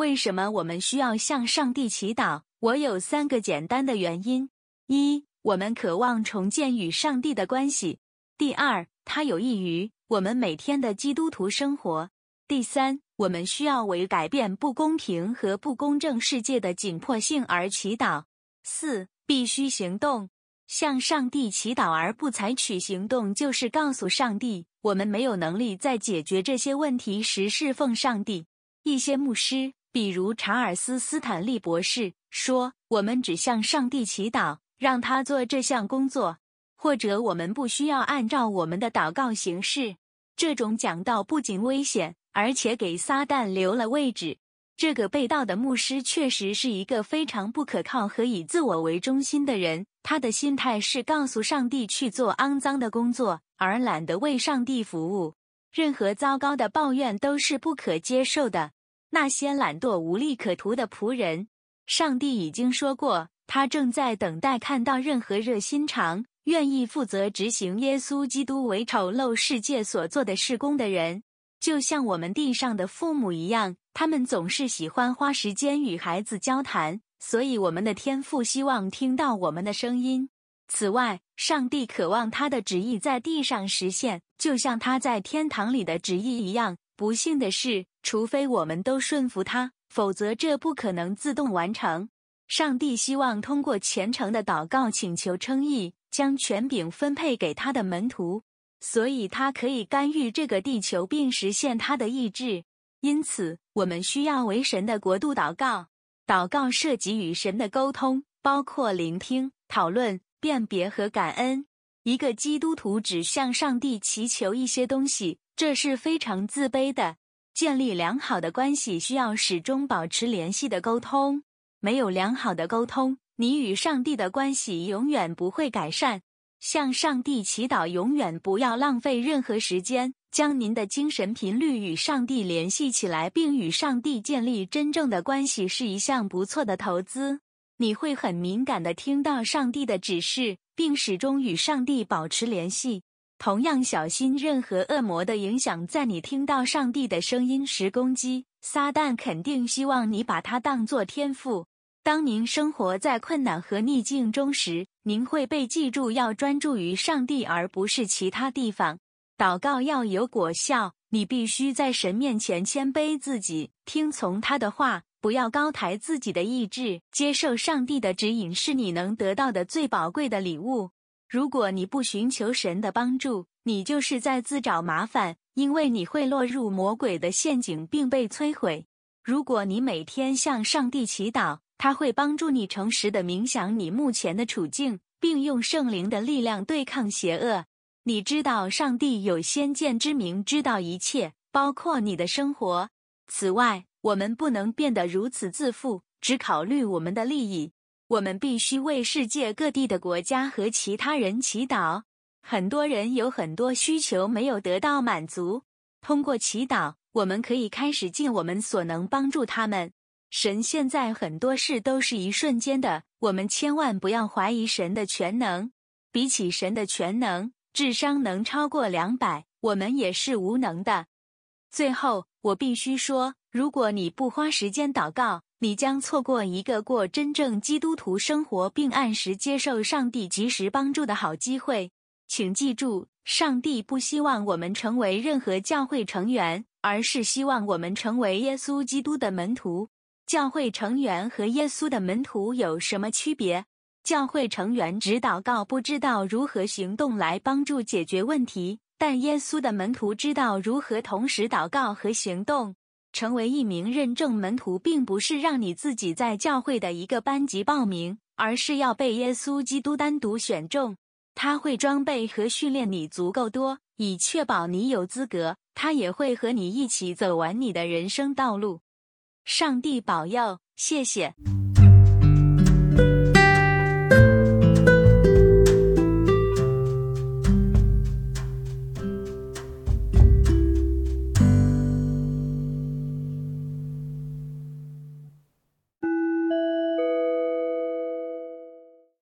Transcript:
为什么我们需要向上帝祈祷？我有三个简单的原因：一，我们渴望重建与上帝的关系；第二，它有益于我们每天的基督徒生活；第三，我们需要为改变不公平和不公正世界的紧迫性而祈祷。四，必须行动。向上帝祈祷而不采取行动，就是告诉上帝，我们没有能力在解决这些问题时侍奉上帝。一些牧师。比如查尔斯·斯坦利博士说：“我们只向上帝祈祷，让他做这项工作，或者我们不需要按照我们的祷告行事。”这种讲道不仅危险，而且给撒旦留了位置。这个被盗的牧师确实是一个非常不可靠和以自我为中心的人。他的心态是告诉上帝去做肮脏的工作，而懒得为上帝服务。任何糟糕的抱怨都是不可接受的。那些懒惰无利可图的仆人，上帝已经说过，他正在等待看到任何热心肠、愿意负责执行耶稣基督为丑陋世界所做的事工的人。就像我们地上的父母一样，他们总是喜欢花时间与孩子交谈，所以我们的天父希望听到我们的声音。此外，上帝渴望他的旨意在地上实现，就像他在天堂里的旨意一样。不幸的是，除非我们都顺服他，否则这不可能自动完成。上帝希望通过虔诚的祷告请求称义，将权柄分配给他的门徒，所以他可以干预这个地球并实现他的意志。因此，我们需要为神的国度祷告。祷告涉及与神的沟通，包括聆听、讨论、辨别和感恩。一个基督徒只向上帝祈求一些东西。这是非常自卑的。建立良好的关系需要始终保持联系的沟通。没有良好的沟通，你与上帝的关系永远不会改善。向上帝祈祷，永远不要浪费任何时间。将您的精神频率与上帝联系起来，并与上帝建立真正的关系，是一项不错的投资。你会很敏感地听到上帝的指示，并始终与上帝保持联系。同样小心任何恶魔的影响，在你听到上帝的声音时攻击。撒旦肯定希望你把它当作天赋。当您生活在困难和逆境中时，您会被记住要专注于上帝，而不是其他地方。祷告要有果效，你必须在神面前谦卑自己，听从他的话，不要高抬自己的意志。接受上帝的指引是你能得到的最宝贵的礼物。如果你不寻求神的帮助，你就是在自找麻烦，因为你会落入魔鬼的陷阱并被摧毁。如果你每天向上帝祈祷，他会帮助你诚实的冥想你目前的处境，并用圣灵的力量对抗邪恶。你知道上帝有先见之明，知道一切，包括你的生活。此外，我们不能变得如此自负，只考虑我们的利益。我们必须为世界各地的国家和其他人祈祷。很多人有很多需求没有得到满足。通过祈祷，我们可以开始尽我们所能帮助他们。神现在很多事都是一瞬间的，我们千万不要怀疑神的全能。比起神的全能，智商能超过两百，我们也是无能的。最后，我必须说，如果你不花时间祷告，你将错过一个过真正基督徒生活并按时接受上帝及时帮助的好机会。请记住，上帝不希望我们成为任何教会成员，而是希望我们成为耶稣基督的门徒。教会成员和耶稣的门徒有什么区别？教会成员只祷告，不知道如何行动来帮助解决问题；但耶稣的门徒知道如何同时祷告和行动。成为一名认证门徒，并不是让你自己在教会的一个班级报名，而是要被耶稣基督单独选中。他会装备和训练你足够多，以确保你有资格。他也会和你一起走完你的人生道路。上帝保佑，谢谢。